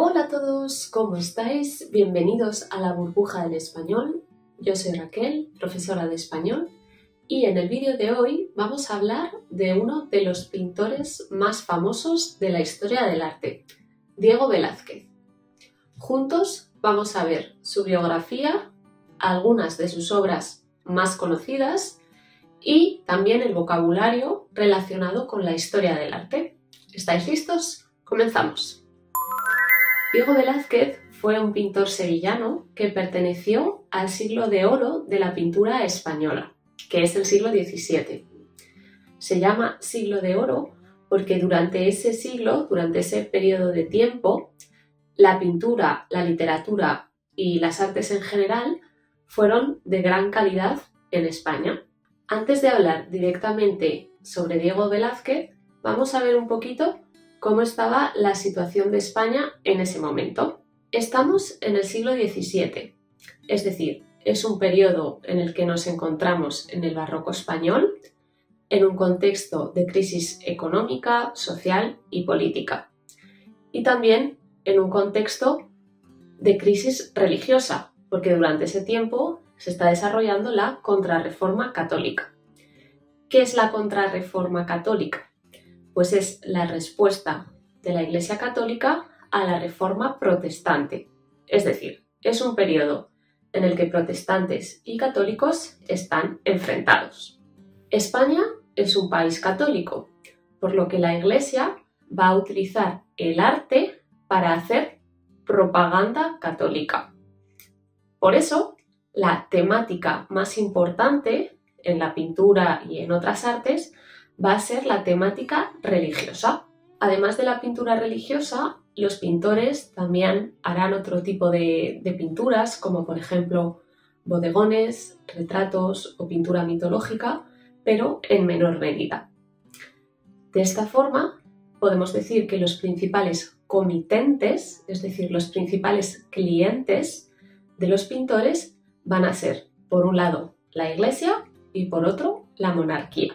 Hola a todos, ¿cómo estáis? Bienvenidos a la burbuja del español. Yo soy Raquel, profesora de español, y en el vídeo de hoy vamos a hablar de uno de los pintores más famosos de la historia del arte, Diego Velázquez. Juntos vamos a ver su biografía, algunas de sus obras más conocidas y también el vocabulario relacionado con la historia del arte. ¿Estáis listos? Comenzamos. Diego Velázquez fue un pintor sevillano que perteneció al siglo de oro de la pintura española, que es el siglo XVII. Se llama siglo de oro porque durante ese siglo, durante ese periodo de tiempo, la pintura, la literatura y las artes en general fueron de gran calidad en España. Antes de hablar directamente sobre Diego Velázquez, vamos a ver un poquito cómo estaba la situación de España en ese momento. Estamos en el siglo XVII, es decir, es un periodo en el que nos encontramos en el barroco español, en un contexto de crisis económica, social y política, y también en un contexto de crisis religiosa, porque durante ese tiempo se está desarrollando la contrarreforma católica. ¿Qué es la contrarreforma católica? Pues es la respuesta de la Iglesia Católica a la reforma protestante. Es decir, es un periodo en el que protestantes y católicos están enfrentados. España es un país católico, por lo que la Iglesia va a utilizar el arte para hacer propaganda católica. Por eso, la temática más importante en la pintura y en otras artes va a ser la temática religiosa. Además de la pintura religiosa, los pintores también harán otro tipo de, pinturas, como por ejemplo bodegones, retratos o pintura mitológica, pero en menor medida. De esta forma, podemos decir que los principales comitentes, es decir, los principales clientes de los pintores, van a ser, por un lado, la Iglesia y por otro, la monarquía.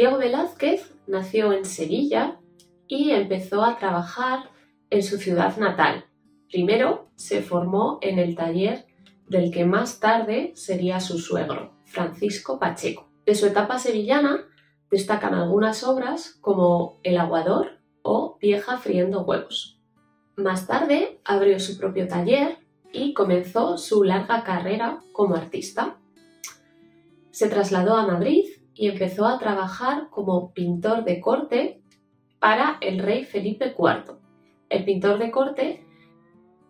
Diego Velázquez nació en Sevilla y empezó a trabajar en su ciudad natal. Primero se formó en el taller del que más tarde sería su suegro, Francisco Pacheco. De su etapa sevillana destacan algunas obras como El aguador o Vieja friendo huevos. Más tarde abrió su propio taller y comenzó su larga carrera como artista. Se trasladó a Madrid y empezó a trabajar como pintor de corte para el rey Felipe IV. El pintor de corte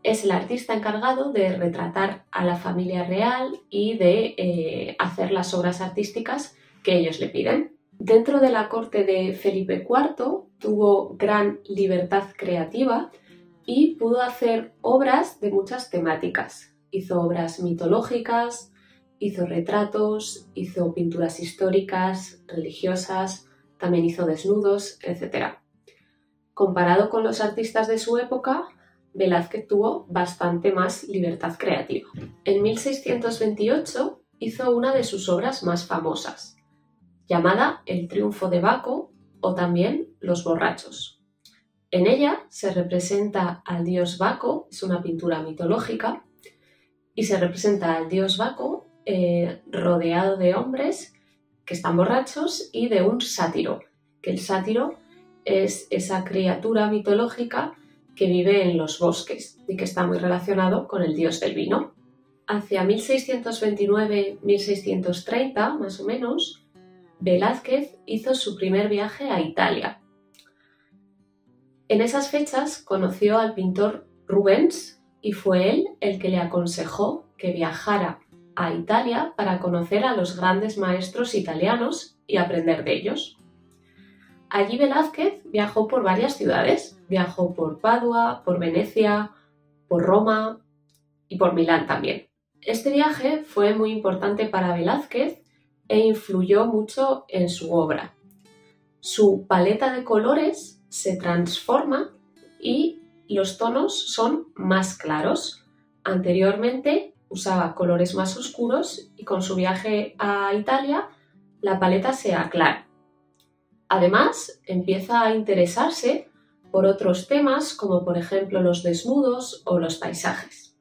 es el artista encargado de retratar a la familia real y de eh, hacer las obras artísticas que ellos le piden. Dentro de la corte de Felipe IV tuvo gran libertad creativa y pudo hacer obras de muchas temáticas. Hizo obras mitológicas, Hizo retratos, hizo pinturas históricas, religiosas, también hizo desnudos, etc. Comparado con los artistas de su época, Velázquez tuvo bastante más libertad creativa. En 1628 hizo una de sus obras más famosas, llamada El triunfo de Baco o también Los borrachos. En ella se representa al dios Baco, es una pintura mitológica, y se representa al dios Baco eh, rodeado de hombres que están borrachos y de un sátiro, que el sátiro es esa criatura mitológica que vive en los bosques y que está muy relacionado con el dios del vino. Hacia 1629-1630, más o menos, Velázquez hizo su primer viaje a Italia. En esas fechas conoció al pintor Rubens y fue él el que le aconsejó que viajara a Italia para conocer a los grandes maestros italianos y aprender de ellos. Allí Velázquez viajó por varias ciudades, viajó por Padua, por Venecia, por Roma y por Milán también. Este viaje fue muy importante para Velázquez e influyó mucho en su obra. Su paleta de colores se transforma y los tonos son más claros. Anteriormente usaba colores más oscuros y con su viaje a Italia la paleta se aclara. Además, empieza a interesarse por otros temas como por ejemplo los desnudos o los paisajes.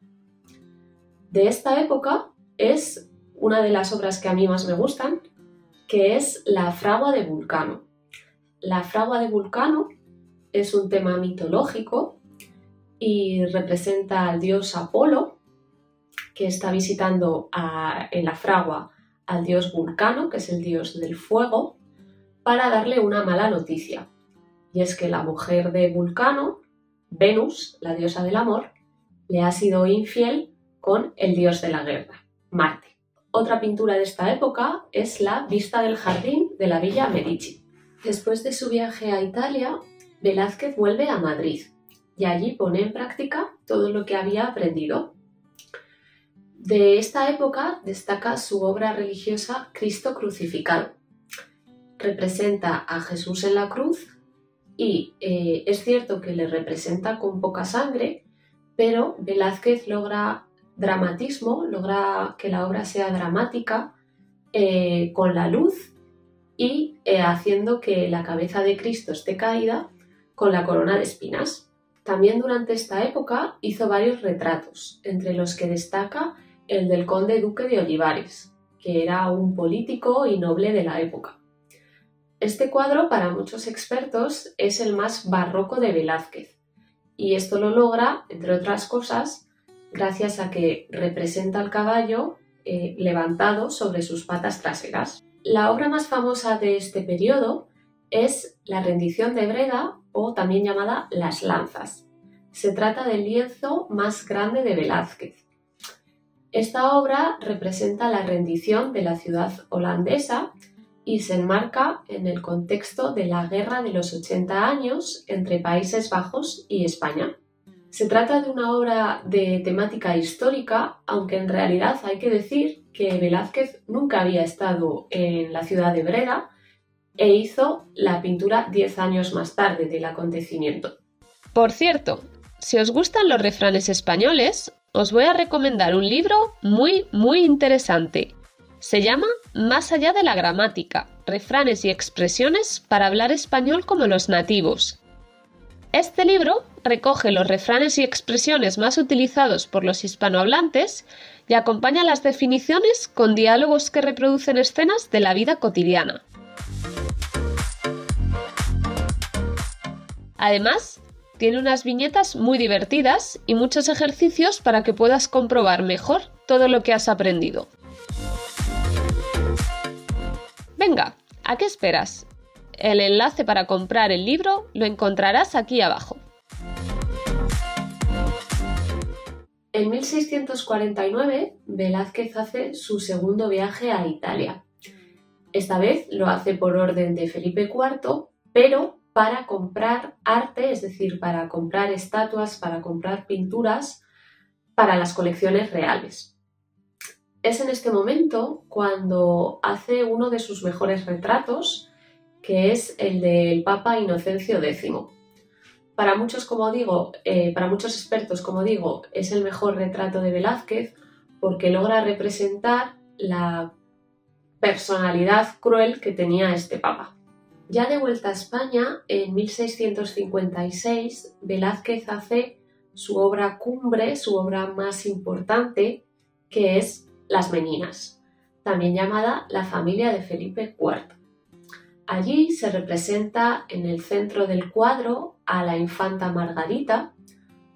De esta época es una de las obras que a mí más me gustan, que es La fragua de Vulcano. La fragua de Vulcano es un tema mitológico y representa al dios Apolo, que está visitando en la fragua al dios Vulcano, que es el dios del fuego, para darle una mala noticia. Y es que la mujer de Vulcano, Venus, la diosa del amor, le ha sido infiel con el dios de la guerra, Marte. Otra pintura de esta época es la Vista del Jardín de la Villa Medici. Después de su viaje a Italia, Velázquez vuelve a Madrid y allí pone en práctica todo lo que había aprendido. De esta época destaca su obra religiosa Cristo crucificado. Representa a Jesús en la cruz y eh, es cierto que le representa con poca sangre, pero Velázquez logra dramatismo, logra que la obra sea dramática eh, con la luz y eh, haciendo que la cabeza de Cristo esté caída con la corona de espinas. También durante esta época hizo varios retratos, entre los que destaca el del conde duque de Olivares, que era un político y noble de la época. Este cuadro, para muchos expertos, es el más barroco de Velázquez, y esto lo logra, entre otras cosas, gracias a que representa al caballo eh, levantado sobre sus patas traseras. La obra más famosa de este periodo es La rendición de Breda o también llamada Las Lanzas. Se trata del lienzo más grande de Velázquez. Esta obra representa la rendición de la ciudad holandesa y se enmarca en el contexto de la Guerra de los 80 años entre Países Bajos y España. Se trata de una obra de temática histórica, aunque en realidad hay que decir que Velázquez nunca había estado en la ciudad de Breda e hizo la pintura 10 años más tarde del acontecimiento. Por cierto, si os gustan los refranes españoles, os voy a recomendar un libro muy, muy interesante. Se llama Más allá de la gramática, refranes y expresiones para hablar español como los nativos. Este libro recoge los refranes y expresiones más utilizados por los hispanohablantes y acompaña las definiciones con diálogos que reproducen escenas de la vida cotidiana. Además, tiene unas viñetas muy divertidas y muchos ejercicios para que puedas comprobar mejor todo lo que has aprendido. Venga, ¿a qué esperas? El enlace para comprar el libro lo encontrarás aquí abajo. En 1649, Velázquez hace su segundo viaje a Italia. Esta vez lo hace por orden de Felipe IV, pero para comprar arte, es decir, para comprar estatuas, para comprar pinturas para las colecciones reales. Es en este momento cuando hace uno de sus mejores retratos, que es el del Papa Inocencio X. Para muchos, como digo, eh, para muchos expertos, como digo, es el mejor retrato de Velázquez porque logra representar la personalidad cruel que tenía este papa. Ya de vuelta a España, en 1656, Velázquez hace su obra cumbre, su obra más importante, que es Las Meninas, también llamada La familia de Felipe IV. Allí se representa en el centro del cuadro a la infanta Margarita,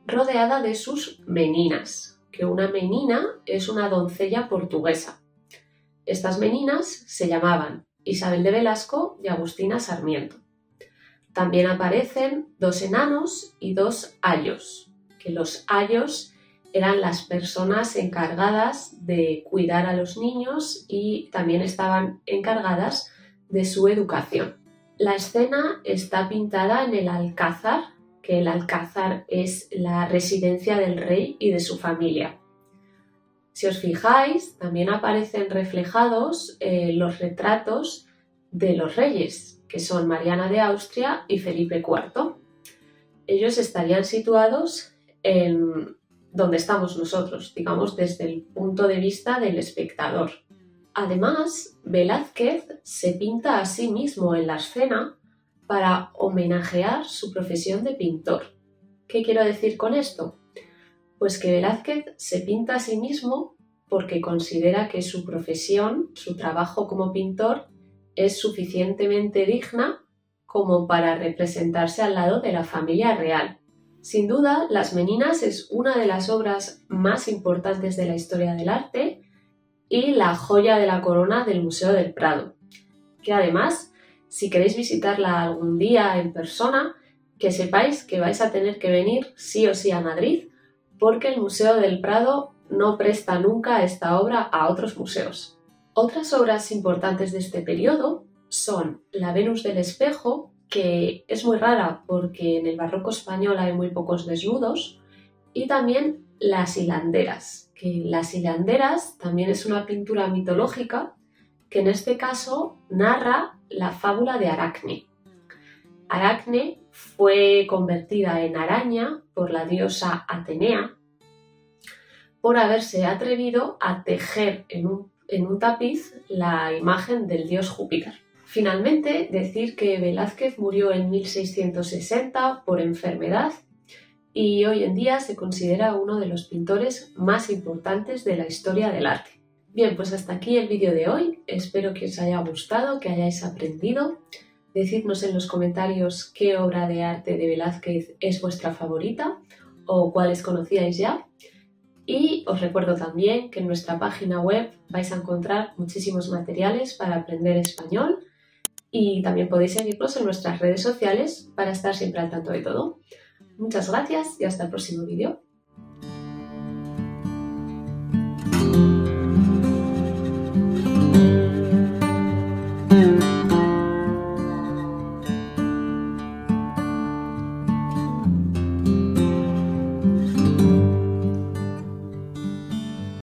rodeada de sus meninas, que una menina es una doncella portuguesa. Estas meninas se llamaban Isabel de Velasco y Agustina Sarmiento. También aparecen dos enanos y dos ayos, que los ayos eran las personas encargadas de cuidar a los niños y también estaban encargadas de su educación. La escena está pintada en el Alcázar, que el Alcázar es la residencia del rey y de su familia. Si os fijáis, también aparecen reflejados eh, los retratos de los reyes, que son Mariana de Austria y Felipe IV. Ellos estarían situados en donde estamos nosotros, digamos desde el punto de vista del espectador. Además, Velázquez se pinta a sí mismo en la escena para homenajear su profesión de pintor. ¿Qué quiero decir con esto? Pues que Velázquez se pinta a sí mismo porque considera que su profesión, su trabajo como pintor, es suficientemente digna como para representarse al lado de la familia real. Sin duda, Las Meninas es una de las obras más importantes de la historia del arte y la joya de la corona del Museo del Prado, que además, si queréis visitarla algún día en persona, que sepáis que vais a tener que venir sí o sí a Madrid, porque el Museo del Prado no presta nunca esta obra a otros museos. Otras obras importantes de este periodo son La Venus del Espejo, que es muy rara porque en el barroco español hay muy pocos desnudos, y también las hilanderas, que las hilanderas también es una pintura mitológica que en este caso narra la fábula de Aracne. Aracne fue convertida en araña por la diosa Atenea por haberse atrevido a tejer en un, en un tapiz la imagen del dios Júpiter. Finalmente, decir que Velázquez murió en 1660 por enfermedad y hoy en día se considera uno de los pintores más importantes de la historia del arte. Bien, pues hasta aquí el vídeo de hoy. Espero que os haya gustado, que hayáis aprendido. Decidnos en los comentarios qué obra de arte de Velázquez es vuestra favorita o cuáles conocíais ya. Y os recuerdo también que en nuestra página web vais a encontrar muchísimos materiales para aprender español y también podéis seguirnos en nuestras redes sociales para estar siempre al tanto de todo. Muchas gracias y hasta el próximo vídeo.